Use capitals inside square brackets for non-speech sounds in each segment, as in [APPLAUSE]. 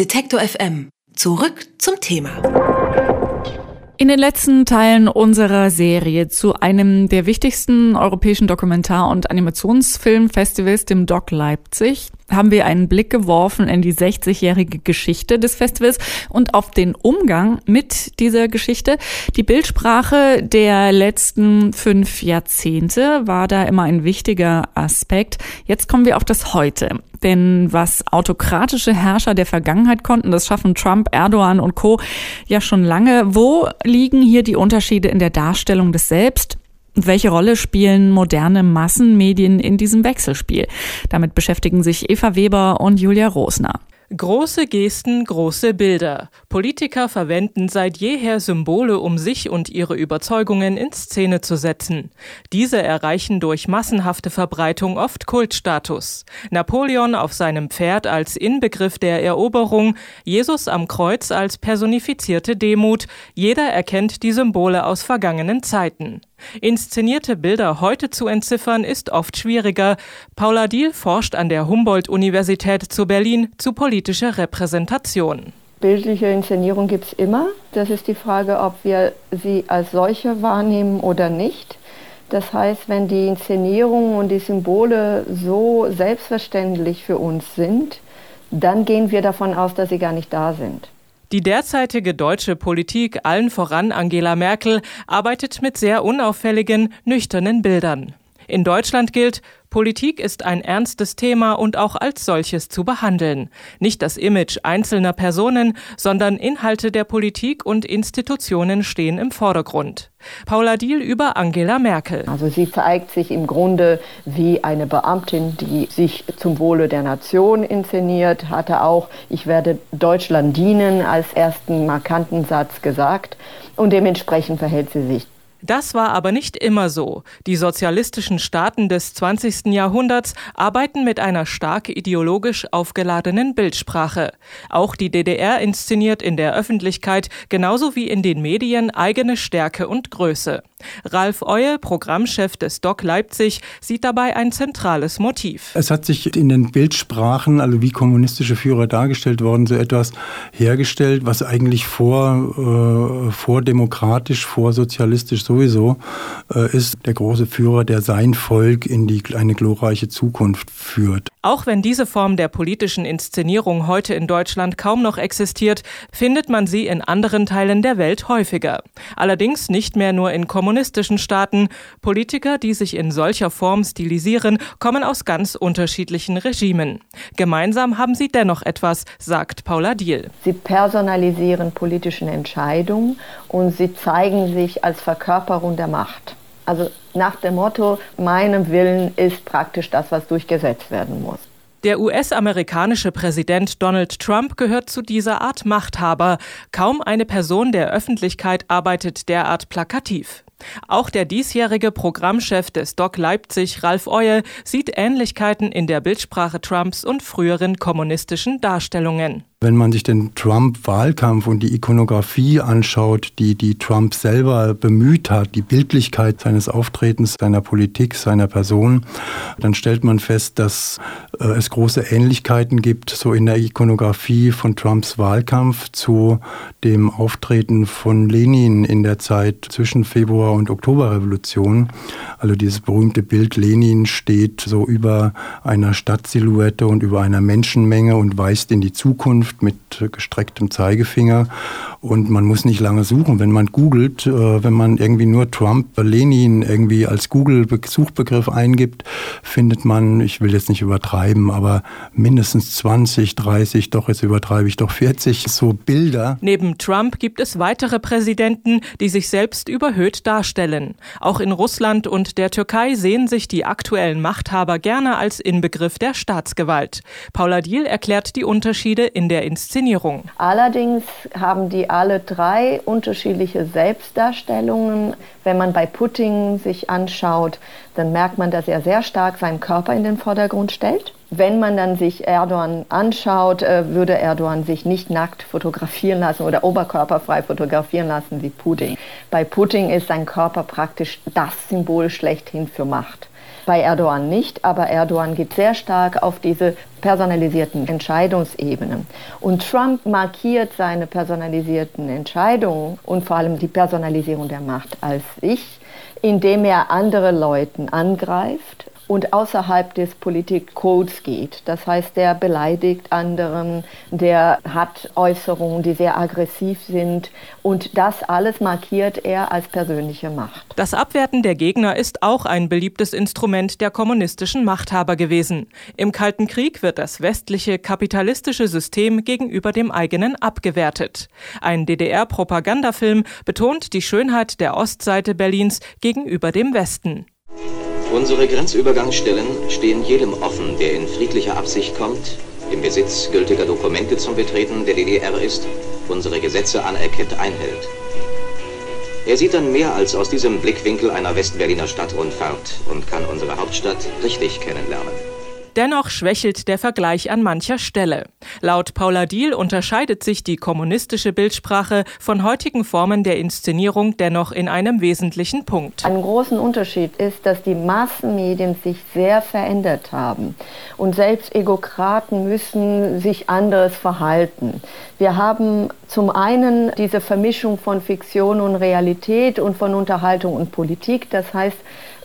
Detektor FM. Zurück zum Thema. In den letzten Teilen unserer Serie zu einem der wichtigsten europäischen Dokumentar- und Animationsfilmfestivals, dem Doc Leipzig, haben wir einen Blick geworfen in die 60-jährige Geschichte des Festivals und auf den Umgang mit dieser Geschichte. Die Bildsprache der letzten fünf Jahrzehnte war da immer ein wichtiger Aspekt. Jetzt kommen wir auf das Heute. Denn was autokratische Herrscher der Vergangenheit konnten, das schaffen Trump, Erdogan und Co. ja schon lange. Wo liegen hier die Unterschiede in der Darstellung des Selbst? Welche Rolle spielen moderne Massenmedien in diesem Wechselspiel? Damit beschäftigen sich Eva Weber und Julia Rosner. Große Gesten, große Bilder. Politiker verwenden seit jeher Symbole, um sich und ihre Überzeugungen in Szene zu setzen. Diese erreichen durch massenhafte Verbreitung oft Kultstatus. Napoleon auf seinem Pferd als Inbegriff der Eroberung, Jesus am Kreuz als personifizierte Demut. Jeder erkennt die Symbole aus vergangenen Zeiten. Inszenierte Bilder heute zu entziffern ist oft schwieriger. Paula Diehl forscht an der Humboldt-Universität zu Berlin zu politischer Repräsentation. Bildliche Inszenierung gibt es immer. Das ist die Frage, ob wir sie als solche wahrnehmen oder nicht. Das heißt, wenn die Inszenierungen und die Symbole so selbstverständlich für uns sind, dann gehen wir davon aus, dass sie gar nicht da sind. Die derzeitige deutsche Politik, allen voran Angela Merkel, arbeitet mit sehr unauffälligen, nüchternen Bildern. In Deutschland gilt, Politik ist ein ernstes Thema und auch als solches zu behandeln. Nicht das Image einzelner Personen, sondern Inhalte der Politik und Institutionen stehen im Vordergrund. Paula Diehl über Angela Merkel. Also sie zeigt sich im Grunde wie eine Beamtin, die sich zum Wohle der Nation inszeniert, hatte auch, ich werde Deutschland dienen als ersten markanten Satz gesagt und dementsprechend verhält sie sich. Das war aber nicht immer so. Die sozialistischen Staaten des 20. Jahrhunderts arbeiten mit einer stark ideologisch aufgeladenen Bildsprache. Auch die DDR inszeniert in der Öffentlichkeit genauso wie in den Medien eigene Stärke und Größe. Ralf Eue, Programmchef des DOC Leipzig, sieht dabei ein zentrales Motiv. Es hat sich in den Bildsprachen, also wie kommunistische Führer dargestellt worden, so etwas hergestellt, was eigentlich vor, äh, vordemokratisch, vorsozialistisch sowieso äh, ist. Der große Führer, der sein Volk in die, eine glorreiche Zukunft führt. Auch wenn diese Form der politischen Inszenierung heute in Deutschland kaum noch existiert, findet man sie in anderen Teilen der Welt häufiger. Allerdings nicht mehr nur in kommunistischen Staaten. Politiker, die sich in solcher Form stilisieren, kommen aus ganz unterschiedlichen Regimen. Gemeinsam haben sie dennoch etwas, sagt Paula Diehl. Sie personalisieren politische Entscheidungen und sie zeigen sich als Verkörperung der Macht. Also nach dem Motto, meinem Willen ist praktisch das, was durchgesetzt werden muss. Der US-amerikanische Präsident Donald Trump gehört zu dieser Art Machthaber. Kaum eine Person der Öffentlichkeit arbeitet derart plakativ. Auch der diesjährige Programmchef des Doc Leipzig, Ralf Eue, sieht Ähnlichkeiten in der Bildsprache Trumps und früheren kommunistischen Darstellungen. Wenn man sich den Trump-Wahlkampf und die Ikonografie anschaut, die, die Trump selber bemüht hat, die Bildlichkeit seines Auftretens, seiner Politik, seiner Person, dann stellt man fest, dass äh, es große Ähnlichkeiten gibt, so in der Ikonografie von Trumps Wahlkampf zu dem Auftreten von Lenin in der Zeit zwischen Februar und Oktoberrevolution. Also dieses berühmte Bild Lenin steht so über einer Stadtsilhouette und über einer Menschenmenge und weist in die Zukunft Schrift mit gestrecktem Zeigefinger und man muss nicht lange suchen. Wenn man googelt, äh, wenn man irgendwie nur Trump, Lenin irgendwie als Google-Suchbegriff eingibt, findet man, ich will jetzt nicht übertreiben, aber mindestens 20, 30, doch jetzt übertreibe ich doch 40 [LAUGHS] so Bilder. Neben Trump gibt es weitere Präsidenten, die sich selbst überhöht darstellen. Auch in Russland und der Türkei sehen sich die aktuellen Machthaber gerne als Inbegriff der Staatsgewalt. Paula Diehl erklärt die Unterschiede in der Inszenierung. Allerdings haben die alle drei unterschiedliche Selbstdarstellungen. Wenn man bei Putin sich anschaut, dann merkt man, dass er sehr stark seinen Körper in den Vordergrund stellt. Wenn man dann sich Erdogan anschaut, äh, würde Erdogan sich nicht nackt fotografieren lassen oder oberkörperfrei fotografieren lassen wie Putin. Bei Putin ist sein Körper praktisch das Symbol schlechthin für Macht bei Erdogan nicht, aber Erdogan geht sehr stark auf diese personalisierten Entscheidungsebene. Und Trump markiert seine personalisierten Entscheidungen und vor allem die Personalisierung der Macht als ich, indem er andere Leute angreift und außerhalb des Politikcodes geht. Das heißt, der beleidigt anderen, der hat Äußerungen, die sehr aggressiv sind und das alles markiert er als persönliche Macht. Das Abwerten der Gegner ist auch ein beliebtes Instrument der kommunistischen Machthaber gewesen. Im Kalten Krieg wird das westliche kapitalistische System gegenüber dem eigenen abgewertet. Ein DDR-Propagandafilm betont die Schönheit der Ostseite Berlins gegenüber dem Westen. Unsere Grenzübergangsstellen stehen jedem offen, der in friedlicher Absicht kommt, im Besitz gültiger Dokumente zum Betreten der DDR ist, unsere Gesetze anerkennt, einhält. Er sieht dann mehr als aus diesem Blickwinkel einer Westberliner Stadtrundfahrt und kann unsere Hauptstadt richtig kennenlernen. Dennoch schwächelt der Vergleich an mancher Stelle. Laut Paula Diehl unterscheidet sich die kommunistische Bildsprache von heutigen Formen der Inszenierung dennoch in einem wesentlichen Punkt. Ein großen Unterschied ist, dass die Massenmedien sich sehr verändert haben und selbst Egokraten müssen sich anderes verhalten. Wir haben zum einen diese Vermischung von Fiktion und Realität und von Unterhaltung und Politik. Das heißt,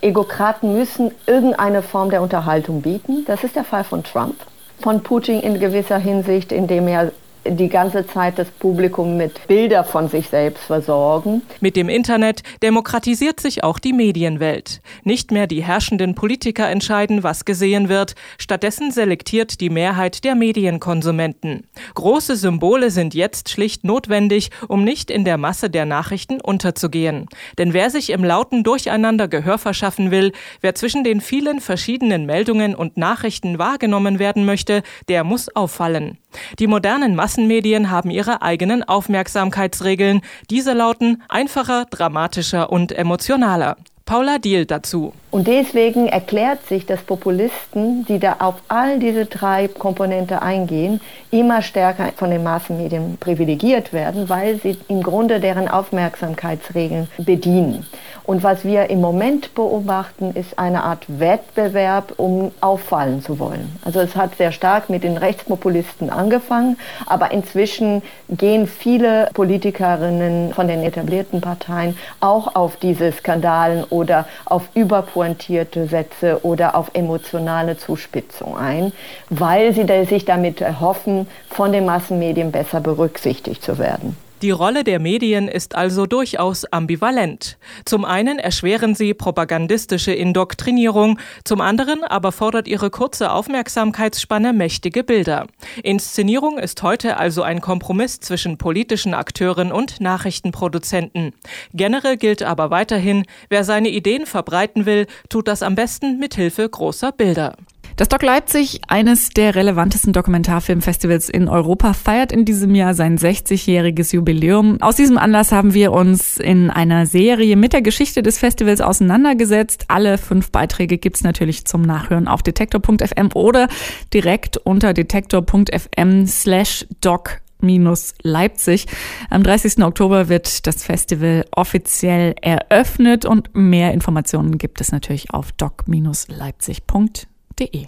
Egokraten müssen irgendeine Form der Unterhaltung bieten. Das ist der Fall von Trump. Von Putin in gewisser Hinsicht, indem er die ganze Zeit das Publikum mit Bilder von sich selbst versorgen. Mit dem Internet demokratisiert sich auch die Medienwelt. Nicht mehr die herrschenden Politiker entscheiden, was gesehen wird, stattdessen selektiert die Mehrheit der Medienkonsumenten. Große Symbole sind jetzt schlicht notwendig, um nicht in der Masse der Nachrichten unterzugehen. Denn wer sich im lauten Durcheinander Gehör verschaffen will, wer zwischen den vielen verschiedenen Meldungen und Nachrichten wahrgenommen werden möchte, der muss auffallen. Die modernen Massenmedien haben ihre eigenen Aufmerksamkeitsregeln. Diese lauten einfacher, dramatischer und emotionaler. Paula Diehl dazu. Und deswegen erklärt sich, dass Populisten, die da auf all diese drei Komponente eingehen, immer stärker von den Massenmedien privilegiert werden, weil sie im Grunde deren Aufmerksamkeitsregeln bedienen. Und was wir im Moment beobachten, ist eine Art Wettbewerb, um auffallen zu wollen. Also es hat sehr stark mit den Rechtspopulisten angefangen, aber inzwischen gehen viele Politikerinnen von den etablierten Parteien auch auf diese Skandalen oder auf überpointierte Sätze oder auf emotionale Zuspitzung ein, weil sie sich damit erhoffen, von den Massenmedien besser berücksichtigt zu werden. Die Rolle der Medien ist also durchaus ambivalent. Zum einen erschweren sie propagandistische Indoktrinierung, zum anderen aber fordert ihre kurze Aufmerksamkeitsspanne mächtige Bilder. Inszenierung ist heute also ein Kompromiss zwischen politischen Akteuren und Nachrichtenproduzenten. Generell gilt aber weiterhin, wer seine Ideen verbreiten will, tut das am besten mit Hilfe großer Bilder. Das Doc Leipzig, eines der relevantesten Dokumentarfilmfestivals in Europa, feiert in diesem Jahr sein 60-jähriges Jubiläum. Aus diesem Anlass haben wir uns in einer Serie mit der Geschichte des Festivals auseinandergesetzt. Alle fünf Beiträge gibt's natürlich zum Nachhören auf detektor.fm oder direkt unter detektor.fm slash doc Leipzig. Am 30. Oktober wird das Festival offiziell eröffnet und mehr Informationen gibt es natürlich auf doc-leipzig.de.